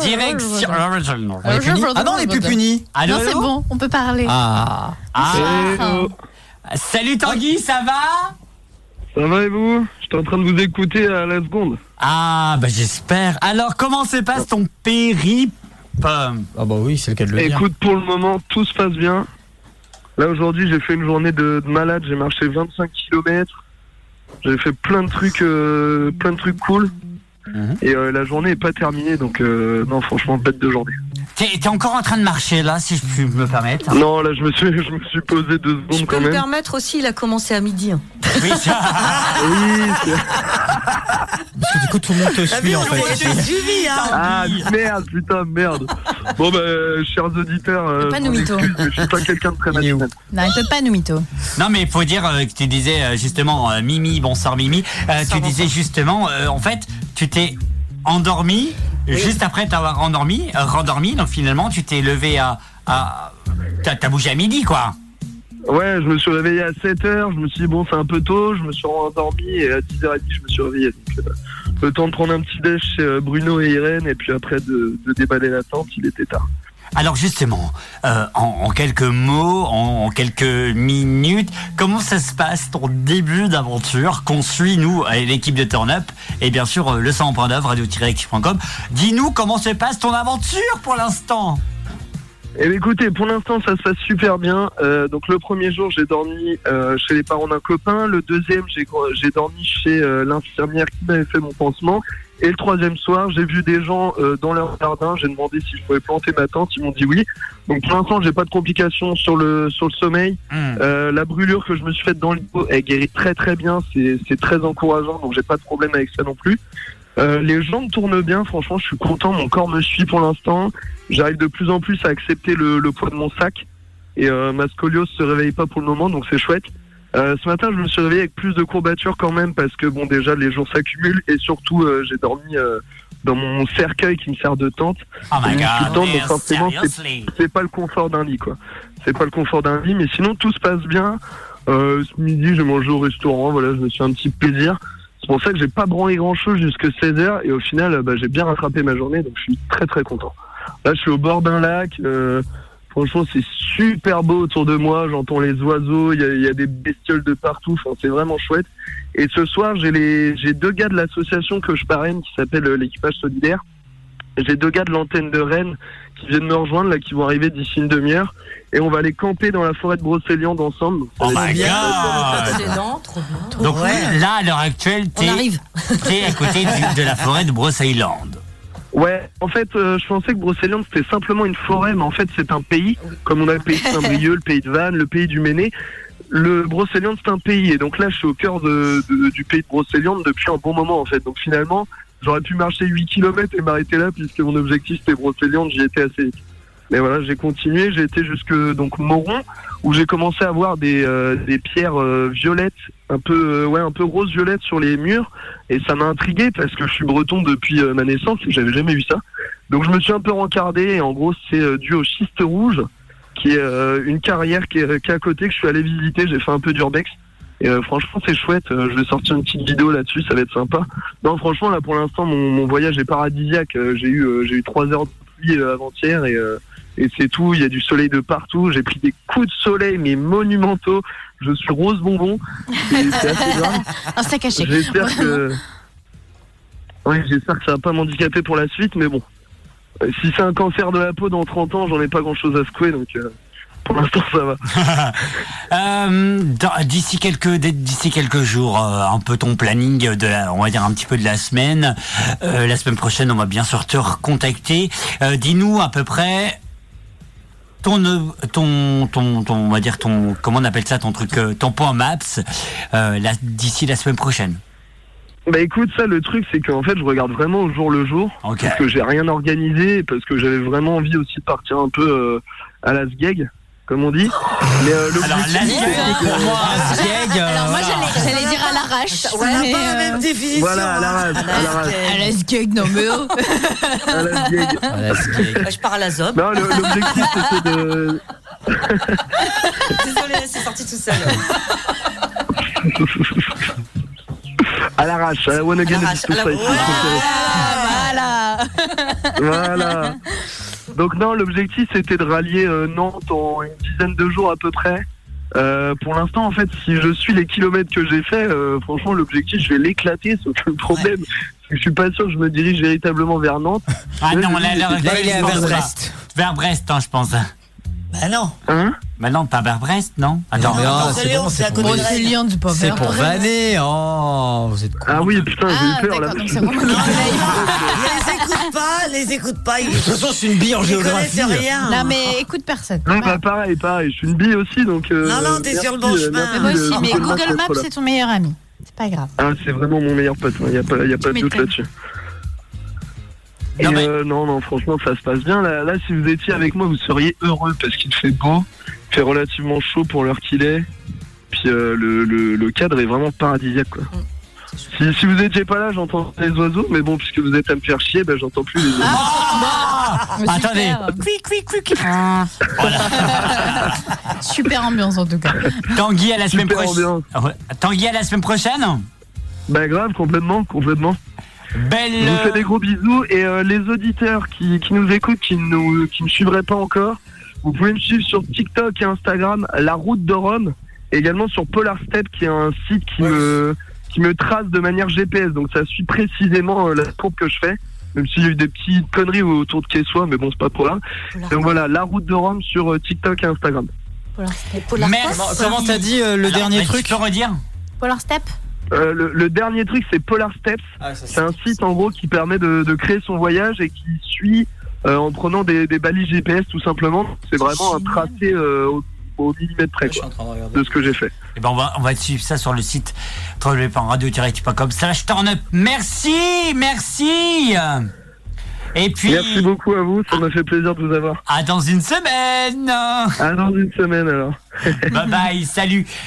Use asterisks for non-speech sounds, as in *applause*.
Direction. Ah non, on est plus puni. Allô, Non, c'est bon, on peut parler. Ah. Ah. Ah. Salut Tanguy, ça va? Ça va et vous? J'étais en train de vous écouter à la seconde. Ah, bah j'espère. Alors, comment se passe ton périple? Ah bah oui, c'est le cas de le dire. Écoute, pour le moment, tout se passe bien. Là, aujourd'hui, j'ai fait une journée de, de malade. J'ai marché 25 km. J'ai fait plein de trucs, euh, plein de trucs cool. Mhm. Et euh, la journée est pas terminée, donc euh, non, franchement, bête de journée. T'es encore en train de marcher là, si je puis me permettre Non, là, je me suis, *laughs* je me suis posé deux Je secondes peux quand me même. permettre aussi, il a commencé à midi. hein. Oui, ça- *laughs* Oui, c'est- Parce que du coup, tout le monde te suit en fait. suivi, hein ah merde, putain, merde. Bon bah, euh, chers auditeurs, euh, Pas je nous m'en mytho. excuse, mais je suis pas quelqu'un de très matinal. Non, il peut pas nous mytho. Non, mais il faut dire euh, que tu disais euh, justement, euh, Mimi, bonsoir Mimi, euh, tu Bonsoir, disais justement, euh, en fait, tu t'es endormi juste après t'avoir endormi, euh, rendormi, donc finalement tu t'es levé à. t'as bougé à midi quoi. Ouais, je me suis réveillé à 7h, je me suis dit bon c'est un peu tôt, je me suis endormi et à 10h30 je me suis réveillé. Donc, euh, le temps de prendre un petit déj chez euh, Bruno et Irène et puis après de, déballer la tente, il était tard. Alors justement, euh, en, quelques mots, en, quelques minutes, comment ça se passe ton début d'aventure qu'on suit nous, l'équipe de Turn Up et bien sûr euh, le 100.9 radio-active.com. Dis-nous comment se passe ton aventure pour l'instant. Et écoutez, pour l'instant ça se passe super bien. Euh, donc le premier jour j'ai dormi euh, chez les parents d'un copain, le deuxième j'ai j'ai dormi chez euh, l'infirmière qui m'avait fait mon pansement. Et le troisième soir, j'ai vu des gens euh, dans leur jardin. J'ai demandé si je pouvais planter ma tente. Ils m'ont dit oui. Donc pour l'instant, j'ai pas de complications sur le sur le sommeil. Hmm. Euh, la brûlure que je me suis faite dans le dos, elle guérit très très bien. C'est c'est très encourageant. Donc j'ai pas de problème avec ça non plus. Euh, les jambes tournent bien. Franchement, je suis content. Mon corps me suit pour l'instant. J'arrive de plus en plus à accepter le, le poids de mon sac. Et euh, ma scoliose se réveille pas pour le moment, donc c'est chouette. Euh, ce matin, je me suis réveillé avec plus de courbatures quand même parce que bon, déjà les jours s'accumulent et surtout euh, j'ai dormi euh, dans mon cercueil qui me sert de tente. Oh my Tout le god, temps, donc forcément, c'est- pas le confort d'un lit, quoi. C'est pas le confort d'un lit, mais sinon tout se passe bien. Euh, ce midi, j'ai mangé au restaurant. Voilà, je me suis un petit plaisir. C'est pour ça que j'ai pas branlé grand chose jusque 16h et au final, bah, j'ai bien rattrapé ma journée, donc je suis très très content. Là, je suis au bord d'un lac. euh, franchement, c'est super beau autour de moi. J'entends les oiseaux. Il y a, il y a des bestioles de partout. Enfin, c'est vraiment chouette. Et ce soir, j'ai les, j'ai deux gars de l'association que je parraine qui s'appelle euh, l'équipage solidaire. J'ai deux gars de l'antenne de Rennes qui viennent me rejoindre là, qui vont arriver d'ici une demi-heure. Et on va aller camper dans la forêt de Brocéliande ensemble. Oh my god. Excellent, trop bien. Donc là, à l'heure actuelle, On t'es arrive. t'es à côté du- de la forêt de Brosseilland. Ouais, en fait, euh, je pensais que Brocéliande c'était simplement une forêt, mais en fait c'est un pays, comme on a le pays de Saint-Brieuc, le pays de Vannes, le pays du Méné. Le Brocéliande c'est un pays, et donc là je suis au cœur de, de- du pays de Brocéliande depuis un bon moment en fait. Donc finalement, j'aurais pu marcher 8 km et m'arrêter là puisque mon objectif c'était Brocéliande, j'y étais assez vite. Mais voilà, j'ai continué, j'ai été jusque donc Moron où j'ai commencé à voir des, euh, des pierres euh, violettes, un peu euh, ouais un peu rose violette sur les murs et ça m'a intrigué parce que je suis breton depuis euh, ma naissance j'avais jamais vu ça. Donc je me suis un peu rencardé et en gros c'est euh, dû au schiste rouge qui est une carrière qui est, qui est à côté que je suis allé visiter, j'ai fait un peu d'urbex et euh, franchement c'est chouette, Euh, je vais sortir une petite vidéo là-dessus, ça va être sympa. Non franchement là pour l'instant mon, mon voyage est paradisiaque, Euh, j'ai eu j'ai eu trois heures de pluie avant-hier et et c'est tout, il y a du soleil de partout, j'ai pris des coups de soleil mais monumentaux, je suis rose bonbon, c'est assez *laughs* grave. Un sac. J'espère que. Oui, j'espère que ça va pas m'handicaper pour la suite, mais bon. Si c'est un cancer de la peau dans 30 ans, j'en ai pas grand chose à secouer, donc euh, pour l'instant ça va. *laughs* Euh, d'ici quelques d'ici quelques jours, euh, un peu ton planning de la, on va dire un petit peu de la semaine. Euh, la semaine prochaine, on va bien sûr te recontacter. Euh, Dis-nous à peu près ton ton ton ton on va dire ton comment on appelle ça ton truc ton point maps euh, d'ici la semaine prochaine. Bah écoute, ça le truc c'est qu'en fait je regarde vraiment au jour le jour, parce que j'ai rien organisé, parce que j'avais vraiment envie aussi de partir un peu euh, à la sgeg, comme on dit. Mais euh, Alors la c'est pour que- moi, euh, Alors moi j'allais j'allais dire à l'arrache. On n'a mais, pas la euh, même définition. Voilà, à la rage, à la À non mais oh. à la je pars à la zob. Non, le- l'objectif *laughs* c'était de... Désolé, c'est sorti tout seul. à l'arrache, à la one again À l'arrache, Edition à la- Society. Voilà. Voilà. Donc non, l'objectif c'était de rallier euh, Nantes en une dizaine de jours à peu près. Euh, pour l'instant, en fait, si je suis les kilomètres que j'ai fait, euh, franchement, l'objectif, je vais l'éclater. Sauf que le problème, c'est que je suis pas sûr que je me dirige véritablement vers Nantes. Ah non, là, là, Là, il est vers. Brest. Vers Brest, hein, je pense. Bah non. Hein? Bah non, pas vers Brest, non? Attends. Non, c'est bon, c'est à c'est côté pour, de Bon, c'est pour vanner. Oh, vous êtes con. Ah oui, putain, j'ai Ah, eu peur là. Les écoute pas, les écoute pas. Ils, De toute façon, c'est une bille en ils géographie. connaissent rien. Non, mais écoute personne. Ouais, bah pareil, pareil. Je suis une bille aussi, donc. euh, Non, non, t'es sur le bon euh, chemin. Mais moi de- aussi, de mais Google Maps c'est ton meilleur ami. C'est pas grave. Ah, c'est vraiment mon meilleur pote. Il n'y a pas, y a pas de doute là-dessus. Non, mais- euh, non, non, franchement, ça se passe bien. Là, là, si vous étiez avec moi, vous seriez heureux parce qu'il fait beau, il fait relativement chaud pour l'heure qu'il est. Puis euh, le, le, le cadre est vraiment paradisiaque, quoi. Si, si vous étiez pas là, j'entends les oiseaux, mais bon, puisque vous êtes à me faire chier, ben, j'entends plus les oiseaux. Mais Attendez. super. Quick, quick, quick. Ah. *laughs* Super ambiance en tout cas. Tanguy à la semaine Super prochaine. ambiance. Ouais. Tanguy à la semaine prochaine. Bah grave, complètement, complètement. Belle. Je vous fais des gros bisous et euh, les auditeurs qui, qui nous écoutent, qui nous qui me suivraient pas encore, vous pouvez me suivre sur TikTok et Instagram, La Route de Rome, et également sur Polar Step, qui est un site qui me qui me trace de manière GPS. Donc ça suit précisément euh, la courbe que je fais, même s'il y a eu des petites conneries autour de Quessois, mais bon c'est pas trop là. Donc voilà, La Route de Rome sur euh, TikTok et Instagram. Merci. Comment- Comment t'as dit euh, le Alors, dernier truc Tu peux redire Polar Step Euh, le, le dernier truc, c'est Polar Steps. C'est un site en gros qui permet de, de créer son voyage et qui suit euh, en prenant des, des balises GPS tout simplement. C'est vraiment un tracé euh, au, millimètre près quoi, de ce que j'ai fait. Eh ben on va on va suivre ça sur le site www.radio-com slash turn up. Merci, merci. Et puis Merci beaucoup à vous, ça m'a fait plaisir de vous avoir. à dans une semaine. À dans une semaine alors. bye bye, salut.